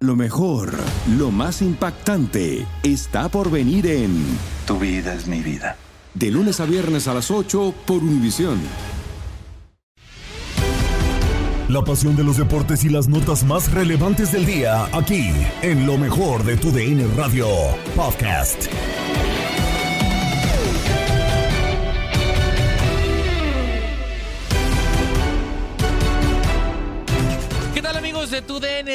Lo mejor, lo más impactante, está por venir en Tu vida es mi vida. De lunes a viernes a las 8 por Univisión. La pasión de los deportes y las notas más relevantes del día, aquí, en lo mejor de tu DN Radio Podcast.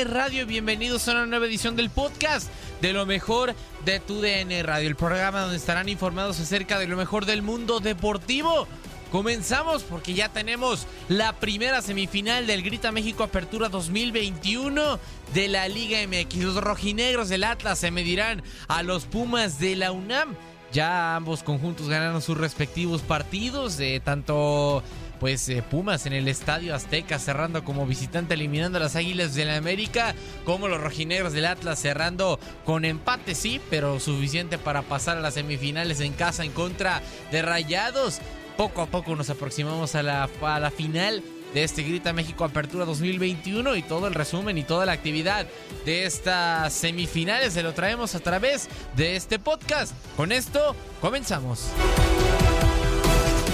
Radio? Bienvenidos a una nueva edición del podcast de lo mejor de tu DN Radio, el programa donde estarán informados acerca de lo mejor del mundo deportivo. Comenzamos porque ya tenemos la primera semifinal del Grita México Apertura 2021 de la Liga MX. Los rojinegros del Atlas se medirán a los Pumas de la UNAM. Ya ambos conjuntos ganaron sus respectivos partidos, eh, tanto pues eh, Pumas en el Estadio Azteca cerrando como visitante eliminando a las Águilas de la América, como los rojinegros del Atlas cerrando con empate sí, pero suficiente para pasar a las semifinales en casa en contra de Rayados. Poco a poco nos aproximamos a la, a la final de este Grita México Apertura 2021 y todo el resumen y toda la actividad de estas semifinales se lo traemos a través de este podcast. Con esto comenzamos.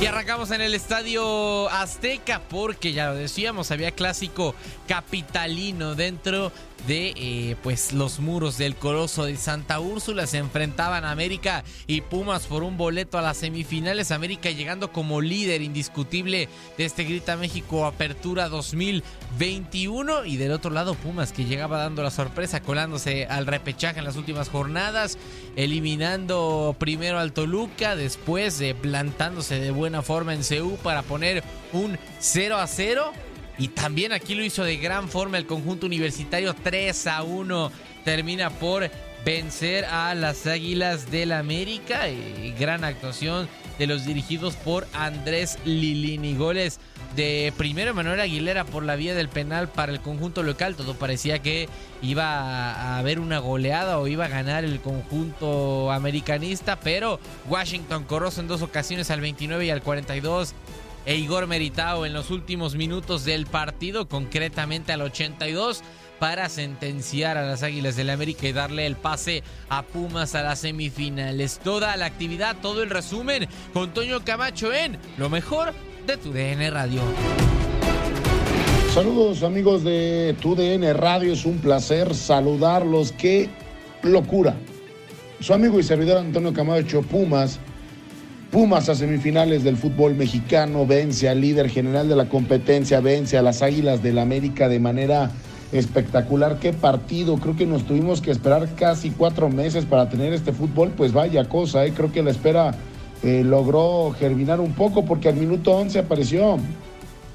Y arrancamos en el estadio Azteca porque ya lo decíamos, había clásico capitalino dentro de eh, pues los muros del Coloso de Santa Úrsula. Se enfrentaban América y Pumas por un boleto a las semifinales. América llegando como líder indiscutible de este Grita México Apertura 2021 y del otro lado Pumas que llegaba dando la sorpresa colándose al repechaje en las últimas jornadas eliminando primero al Toluca después de plantándose de buena forma en CU para poner un 0 a 0 y también aquí lo hizo de gran forma el conjunto universitario 3 a 1. Termina por vencer a las Águilas del América. Y gran actuación de los dirigidos por Andrés Lilini. Goles de primero Manuel Aguilera por la vía del penal para el conjunto local. Todo parecía que iba a haber una goleada o iba a ganar el conjunto americanista. Pero Washington Corroso en dos ocasiones al 29 y al 42 e Igor Meritao en los últimos minutos del partido, concretamente al 82, para sentenciar a las Águilas del la América y darle el pase a Pumas a las semifinales. Toda la actividad, todo el resumen con Toño Camacho en Lo mejor de tu DN Radio. Saludos amigos de tu DN Radio, es un placer saludarlos. Qué locura. Su amigo y servidor Antonio Camacho Pumas Pumas a semifinales del fútbol mexicano, vence al líder general de la competencia, vence a las Águilas del América de manera espectacular. Qué partido, creo que nos tuvimos que esperar casi cuatro meses para tener este fútbol, pues vaya cosa, ¿eh? creo que la espera eh, logró germinar un poco porque al minuto 11 apareció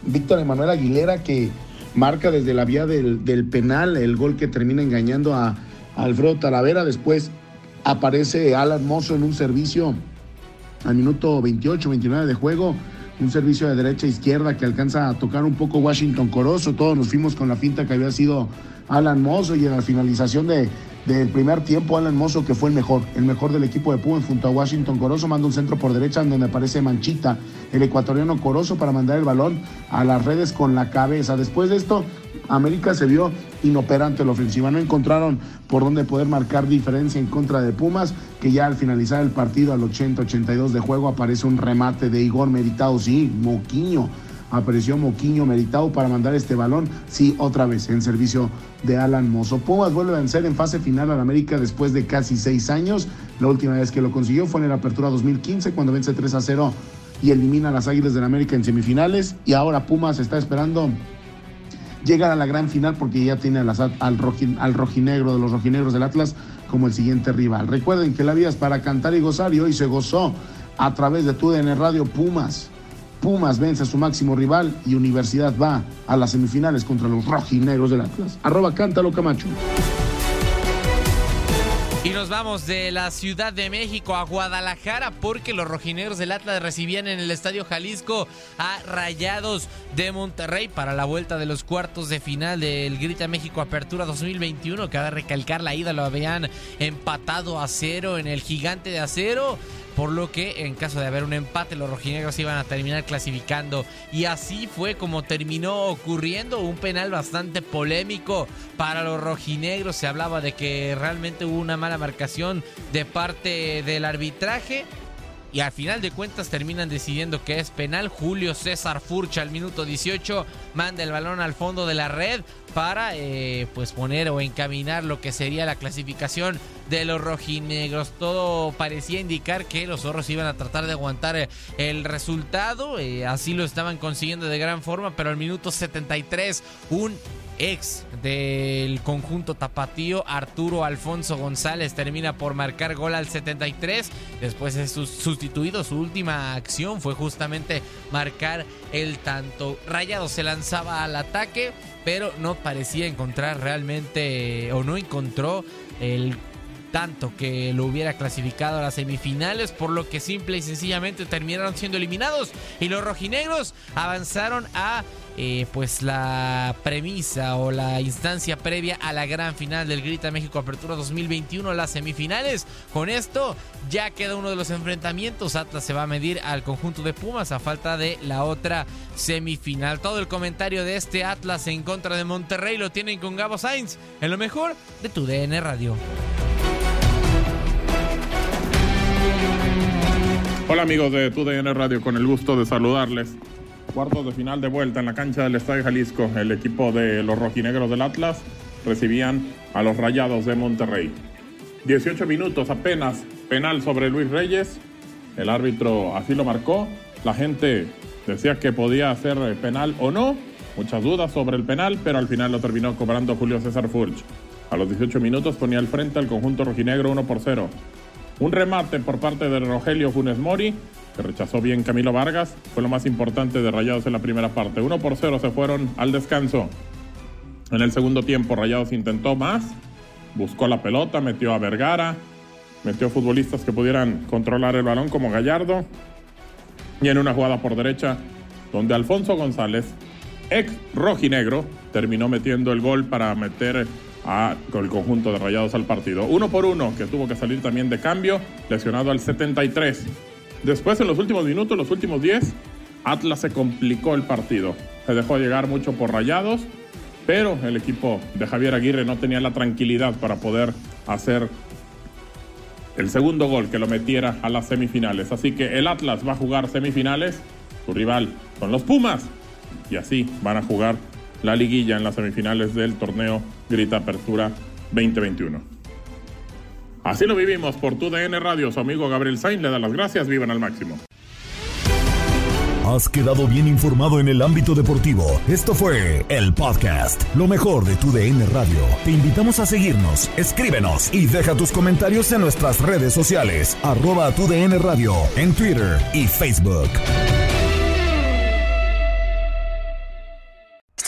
Víctor Emanuel Aguilera que marca desde la vía del, penal el gol que termina engañando a, a Alfredo Talavera. Después aparece Alan Mozo en un servicio al minuto 28, 29 de juego. Un servicio de derecha a izquierda que alcanza a tocar un poco Washington Corozo. Todos nos fuimos con la finta que había sido Alan Mozo y en la finalización de, del primer tiempo, Alan Mozo, que fue el mejor, el mejor del equipo de Pumas junto a Washington Corozo, manda un centro por derecha donde aparece Manchita, el ecuatoriano Corozo, para mandar el balón a las redes con la cabeza. Después de esto, América se vio inoperante la ofensiva. No encontraron por dónde poder marcar diferencia en contra de Pumas, que ya al finalizar el partido al 80-82 de juego aparece un remate de Igor Meritado, sí, Moquiño. Apareció Moquiño Meritado para mandar este balón, sí, otra vez en servicio de Alan Mozo. Pumas vuelve a vencer en fase final al América después de casi seis años. La última vez que lo consiguió fue en la apertura 2015, cuando vence 3 a 0 y elimina a las Águilas del América en semifinales. Y ahora Pumas está esperando llegar a la gran final porque ya tiene al, rojinegro de los rojinegros del Atlas como el siguiente rival. Recuerden que la vida es para cantar y gozar y hoy se gozó a través de TUDN Radio Pumas. Pumas vence a su máximo rival y Universidad va a las semifinales contra los rojinegros del Atlas. Arroba cántalo Camacho. Y nos vamos de la Ciudad de México a Guadalajara porque los rojinegros del Atlas recibían en el Estadio Jalisco a Rayados de Monterrey para la vuelta de los cuartos de final del Grita México Apertura 2021. Cabe recalcar la ida, lo habían empatado a cero en el Gigante de Acero por lo que en caso de haber un empate los rojinegros iban a terminar clasificando. Y así fue como terminó ocurriendo un penal bastante polémico para los rojinegros. Se hablaba de que realmente hubo una mala marcación de parte del arbitraje y al final de cuentas terminan decidiendo que es penal. Julio César Furcha al minuto 18 manda el balón al fondo de la red para eh, pues poner o encaminar lo que sería la clasificación de los rojinegros. Todo parecía indicar que los zorros iban a tratar de aguantar eh, el resultado. Eh, así lo estaban consiguiendo de gran forma, pero al minuto 73 un ex del conjunto tapatío, Arturo Alfonso González, termina por marcar gol al 73. Después es sustituido. Su última acción fue justamente marcar el tanto. Rayado se lanzaba al ataque, pero no parecía encontrar realmente o no encontró el tanto que lo hubiera clasificado a las semifinales, por lo que simple y sencillamente terminaron siendo eliminados y los rojinegros avanzaron a eh, pues la premisa o la instancia previa a la gran final del Grita México Apertura 2021, las semifinales. Con esto ya queda uno de los enfrentamientos. Atlas se va a medir al conjunto de Pumas a falta de la otra semifinal. Todo el comentario de este Atlas en contra de Monterrey lo tienen con Gabo Sainz en lo mejor de tu DN Radio. Hola amigos de TUDN Radio, con el gusto de saludarles. Cuartos de final de vuelta en la cancha del Estadio Jalisco. El equipo de los rojinegros del Atlas recibían a los Rayados de Monterrey. 18 minutos apenas, penal sobre Luis Reyes. El árbitro así lo marcó. La gente decía que podía hacer penal o no. Muchas dudas sobre el penal, pero al final lo terminó cobrando Julio César Furch. A los 18 minutos ponía al frente al conjunto rojinegro 1 por 0. Un remate por parte de Rogelio Funes Mori, que rechazó bien Camilo Vargas, fue lo más importante de Rayados en la primera parte. 1 por 0 se fueron al descanso. En el segundo tiempo Rayados intentó más, buscó la pelota, metió a Vergara, metió futbolistas que pudieran controlar el balón como Gallardo. Y en una jugada por derecha, donde Alfonso González, ex rojinegro, terminó metiendo el gol para meter con el conjunto de Rayados al partido. Uno por uno, que tuvo que salir también de cambio, lesionado al 73. Después, en los últimos minutos, los últimos 10, Atlas se complicó el partido. Se dejó llegar mucho por Rayados, pero el equipo de Javier Aguirre no tenía la tranquilidad para poder hacer el segundo gol que lo metiera a las semifinales. Así que el Atlas va a jugar semifinales, su rival son los Pumas, y así van a jugar la liguilla en las semifinales del torneo Grita Apertura 2021. Así lo vivimos por tu DN Radio. Su amigo Gabriel Sainz le da las gracias. Vivan al máximo. Has quedado bien informado en el ámbito deportivo. Esto fue el podcast, lo mejor de tu DN Radio. Te invitamos a seguirnos, escríbenos y deja tus comentarios en nuestras redes sociales, arroba tu DN Radio, en Twitter y Facebook.